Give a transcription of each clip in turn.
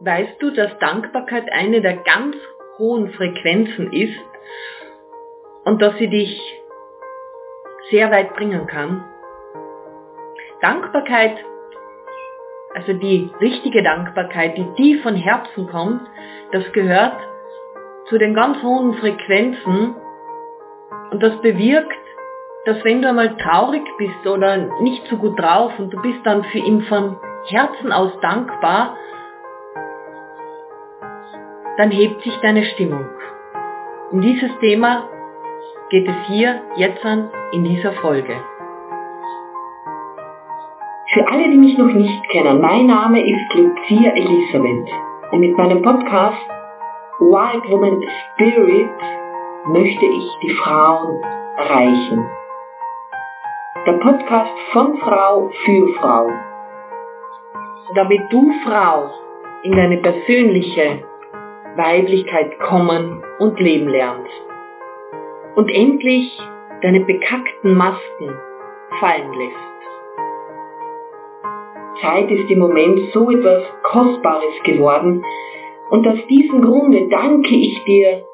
Weißt du, dass Dankbarkeit eine der ganz hohen Frequenzen ist und dass sie dich sehr weit bringen kann? Dankbarkeit, also die richtige Dankbarkeit, die tief von Herzen kommt, das gehört zu den ganz hohen Frequenzen und das bewirkt, dass wenn du einmal traurig bist oder nicht so gut drauf und du bist dann für ihn von Herzen aus dankbar, dann hebt sich deine Stimmung. Um dieses Thema geht es hier jetzt an in dieser Folge. Für alle, die mich noch nicht kennen, mein Name ist Lucia Elisabeth und mit meinem Podcast Wild Woman Spirit möchte ich die Frauen erreichen. Der Podcast von Frau für Frau. Damit du Frau in deine persönliche Weiblichkeit kommen und leben lernst. Und endlich deine bekackten Masken fallen lässt. Zeit ist im Moment so etwas Kostbares geworden und aus diesem Grunde danke ich dir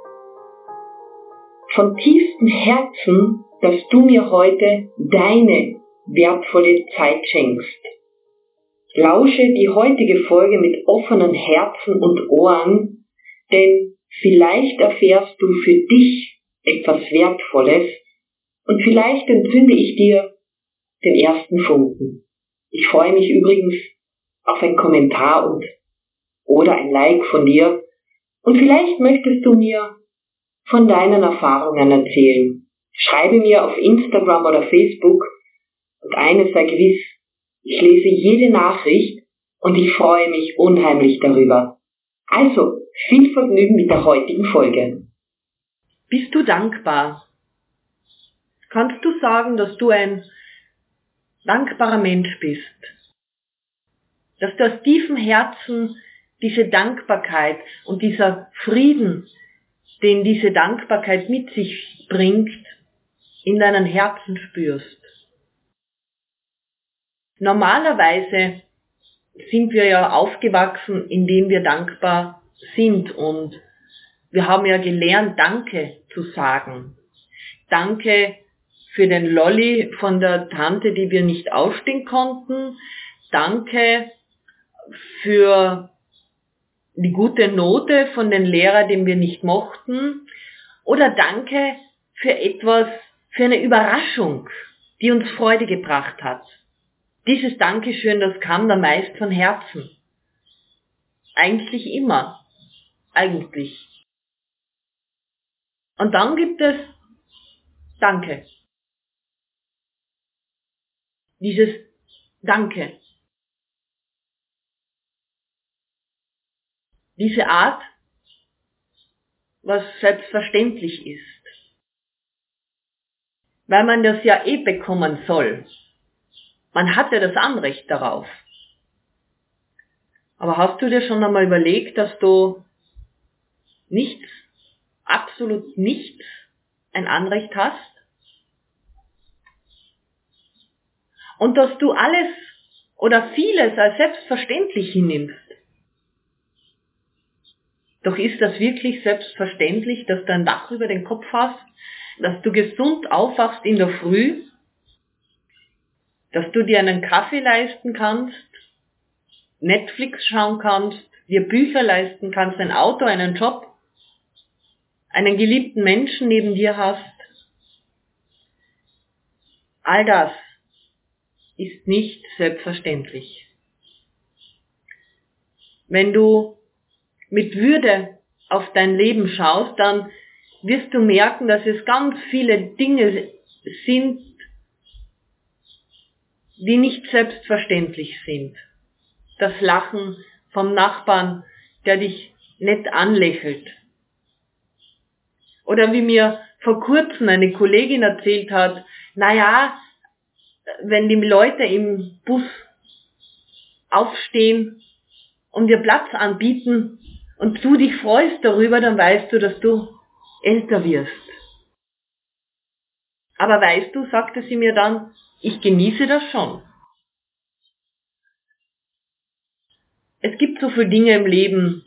von tiefstem Herzen, dass du mir heute deine wertvolle Zeit schenkst. Lausche die heutige Folge mit offenen Herzen und Ohren denn vielleicht erfährst du für dich etwas Wertvolles und vielleicht entzünde ich dir den ersten Funken. Ich freue mich übrigens auf ein Kommentar und oder ein Like von dir und vielleicht möchtest du mir von deinen Erfahrungen erzählen. Schreibe mir auf Instagram oder Facebook und eines sei gewiss, ich lese jede Nachricht und ich freue mich unheimlich darüber. Also, viel Vergnügen mit der heutigen Folge. Bist du dankbar? Kannst du sagen, dass du ein dankbarer Mensch bist? Dass du aus tiefem Herzen diese Dankbarkeit und dieser Frieden, den diese Dankbarkeit mit sich bringt, in deinem Herzen spürst. Normalerweise sind wir ja aufgewachsen, indem wir dankbar sind. Und wir haben ja gelernt, Danke zu sagen. Danke für den Lolli von der Tante, die wir nicht aufstehen konnten. Danke für die gute Note von den Lehrer, den wir nicht mochten. Oder danke für etwas, für eine Überraschung, die uns Freude gebracht hat. Dieses Dankeschön, das kam dann meist von Herzen. Eigentlich immer eigentlich. Und dann gibt es Danke. Dieses Danke. Diese Art, was selbstverständlich ist. Weil man das ja eh bekommen soll. Man hat ja das Anrecht darauf. Aber hast du dir schon einmal überlegt, dass du nichts, absolut nichts ein Anrecht hast. Und dass du alles oder vieles als selbstverständlich hinnimmst. Doch ist das wirklich selbstverständlich, dass du ein Dach über den Kopf hast, dass du gesund aufwachst in der Früh, dass du dir einen Kaffee leisten kannst, Netflix schauen kannst, dir Bücher leisten kannst, ein Auto, einen Job, einen geliebten Menschen neben dir hast, all das ist nicht selbstverständlich. Wenn du mit Würde auf dein Leben schaust, dann wirst du merken, dass es ganz viele Dinge sind, die nicht selbstverständlich sind. Das Lachen vom Nachbarn, der dich nett anlächelt, oder wie mir vor kurzem eine Kollegin erzählt hat, naja, wenn die Leute im Bus aufstehen und dir Platz anbieten und du dich freust darüber, dann weißt du, dass du älter wirst. Aber weißt du, sagte sie mir dann, ich genieße das schon. es gibt so viele Dinge im Leben,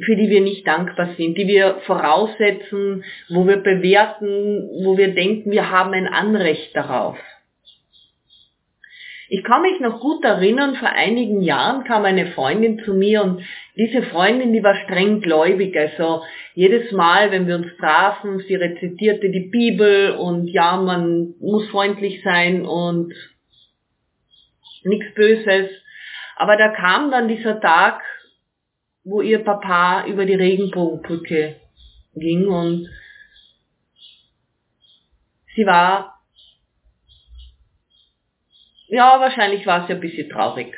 für die wir nicht dankbar sind, die wir voraussetzen, wo wir bewerten, wo wir denken, wir haben ein Anrecht darauf. Ich kann mich noch gut erinnern, vor einigen Jahren kam eine Freundin zu mir und diese Freundin, die war streng gläubig. Also jedes Mal, wenn wir uns trafen, sie rezitierte die Bibel und ja, man muss freundlich sein und nichts Böses. Aber da kam dann dieser Tag, wo ihr Papa über die Regenbogenbrücke ging und sie war ja, wahrscheinlich war sie ein bisschen traurig.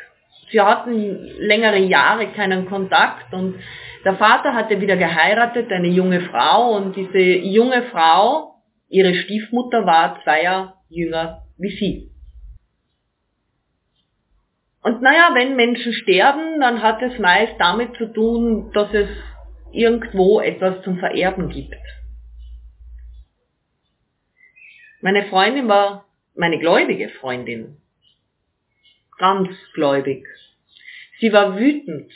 Sie hatten längere Jahre keinen Kontakt und der Vater hatte wieder geheiratet, eine junge Frau und diese junge Frau, ihre Stiefmutter war zwei Jahre jünger wie sie. Und naja, wenn Menschen sterben, dann hat es meist damit zu tun, dass es irgendwo etwas zum Vererben gibt. Meine Freundin war meine gläubige Freundin ganz gläubig. Sie war wütend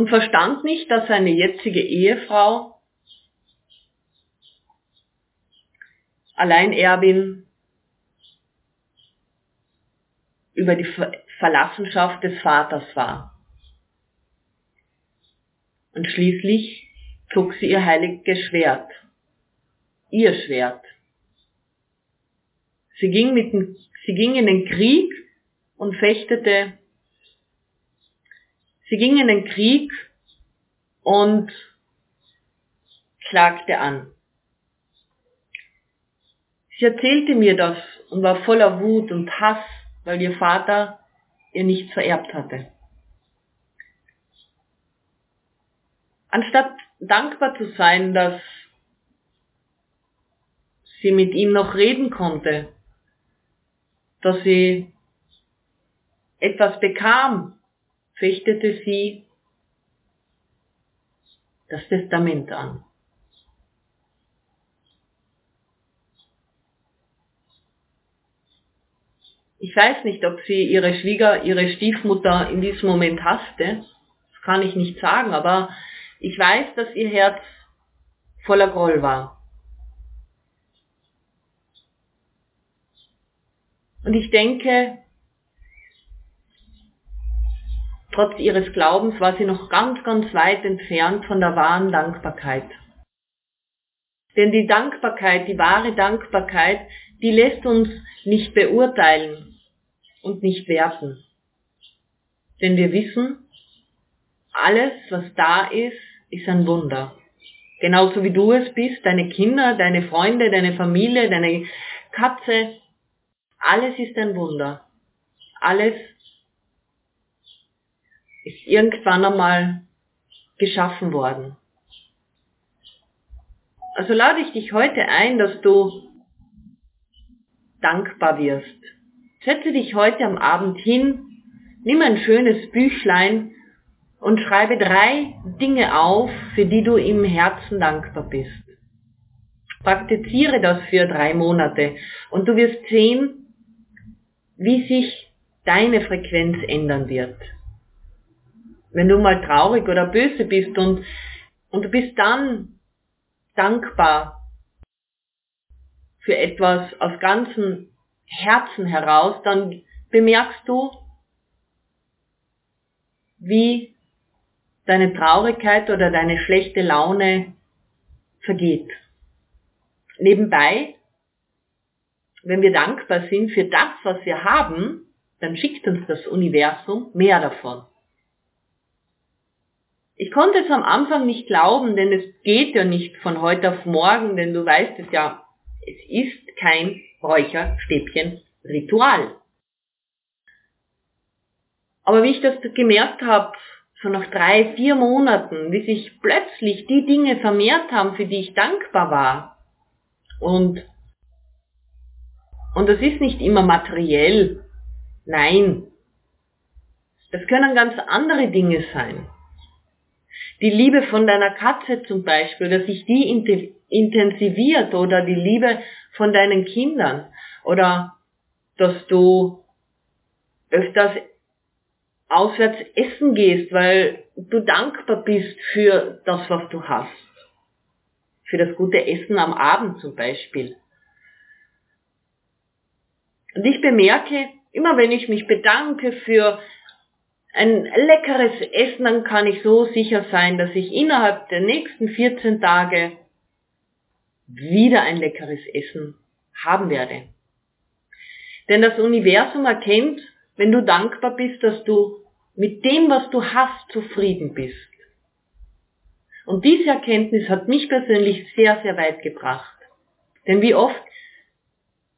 und verstand nicht, dass seine jetzige Ehefrau Alleinerbin über die Verlassenschaft des Vaters war. Und schließlich zog sie ihr heiliges Schwert, ihr Schwert. Sie ging mit Sie ging in den Krieg und fechtete. Sie ging in den Krieg und klagte an. Sie erzählte mir das und war voller Wut und Hass, weil ihr Vater ihr nichts vererbt hatte. Anstatt dankbar zu sein, dass sie mit ihm noch reden konnte, dass sie etwas bekam, fechtete sie das Testament an. Ich weiß nicht, ob sie ihre Schwieger, ihre Stiefmutter in diesem Moment hasste. Das kann ich nicht sagen, aber ich weiß, dass ihr Herz voller Groll war. Und ich denke, trotz ihres Glaubens war sie noch ganz, ganz weit entfernt von der wahren Dankbarkeit. Denn die Dankbarkeit, die wahre Dankbarkeit, die lässt uns nicht beurteilen und nicht werten. Denn wir wissen, alles, was da ist, ist ein Wunder. Genauso wie du es bist, deine Kinder, deine Freunde, deine Familie, deine Katze, alles ist ein Wunder. Alles ist irgendwann einmal geschaffen worden. Also lade ich dich heute ein, dass du dankbar wirst. Setze dich heute am Abend hin, nimm ein schönes Büchlein und schreibe drei Dinge auf, für die du im Herzen dankbar bist. Praktiziere das für drei Monate und du wirst sehen, wie sich deine Frequenz ändern wird. Wenn du mal traurig oder böse bist und, und du bist dann dankbar für etwas aus ganzem Herzen heraus, dann bemerkst du, wie deine Traurigkeit oder deine schlechte Laune vergeht. Nebenbei wenn wir dankbar sind für das, was wir haben, dann schickt uns das Universum mehr davon. Ich konnte es am Anfang nicht glauben, denn es geht ja nicht von heute auf morgen, denn du weißt es ja, es ist kein Räucherstäbchen-Ritual. Aber wie ich das gemerkt habe, so nach drei, vier Monaten, wie sich plötzlich die Dinge vermehrt haben, für die ich dankbar war, und und das ist nicht immer materiell. Nein. Das können ganz andere Dinge sein. Die Liebe von deiner Katze zum Beispiel, dass sich die intensiviert oder die Liebe von deinen Kindern oder dass du öfters auswärts essen gehst, weil du dankbar bist für das, was du hast. Für das gute Essen am Abend zum Beispiel. Und ich bemerke, immer wenn ich mich bedanke für ein leckeres Essen, dann kann ich so sicher sein, dass ich innerhalb der nächsten 14 Tage wieder ein leckeres Essen haben werde. Denn das Universum erkennt, wenn du dankbar bist, dass du mit dem, was du hast, zufrieden bist. Und diese Erkenntnis hat mich persönlich sehr, sehr weit gebracht. Denn wie oft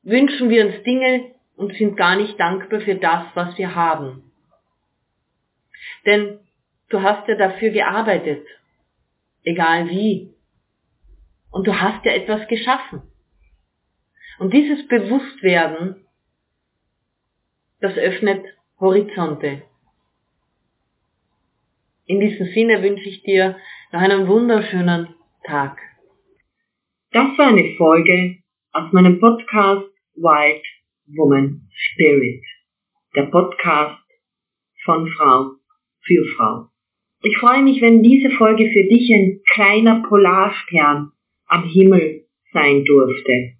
wünschen wir uns Dinge und sind gar nicht dankbar für das, was wir haben. Denn du hast ja dafür gearbeitet, egal wie. Und du hast ja etwas geschaffen. Und dieses Bewusstwerden, das öffnet Horizonte. In diesem Sinne wünsche ich dir noch einen wunderschönen Tag. Das war eine Folge aus meinem Podcast Wild Woman Spirit. Der Podcast von Frau für Frau. Ich freue mich, wenn diese Folge für dich ein kleiner Polarstern am Himmel sein durfte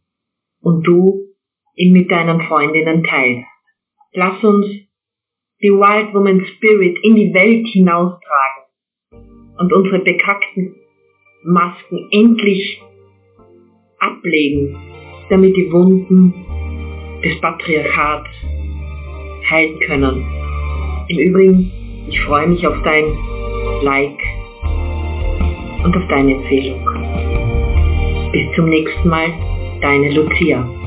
und du ihn mit deinen Freundinnen teilst. Lass uns die Wild Woman Spirit in die Welt hinaustragen und unsere bekackten Masken endlich ablegen, damit die Wunden des Patriarchats heilen können. Im Übrigen, ich freue mich auf dein Like und auf deine Empfehlung. Bis zum nächsten Mal, deine Lucia.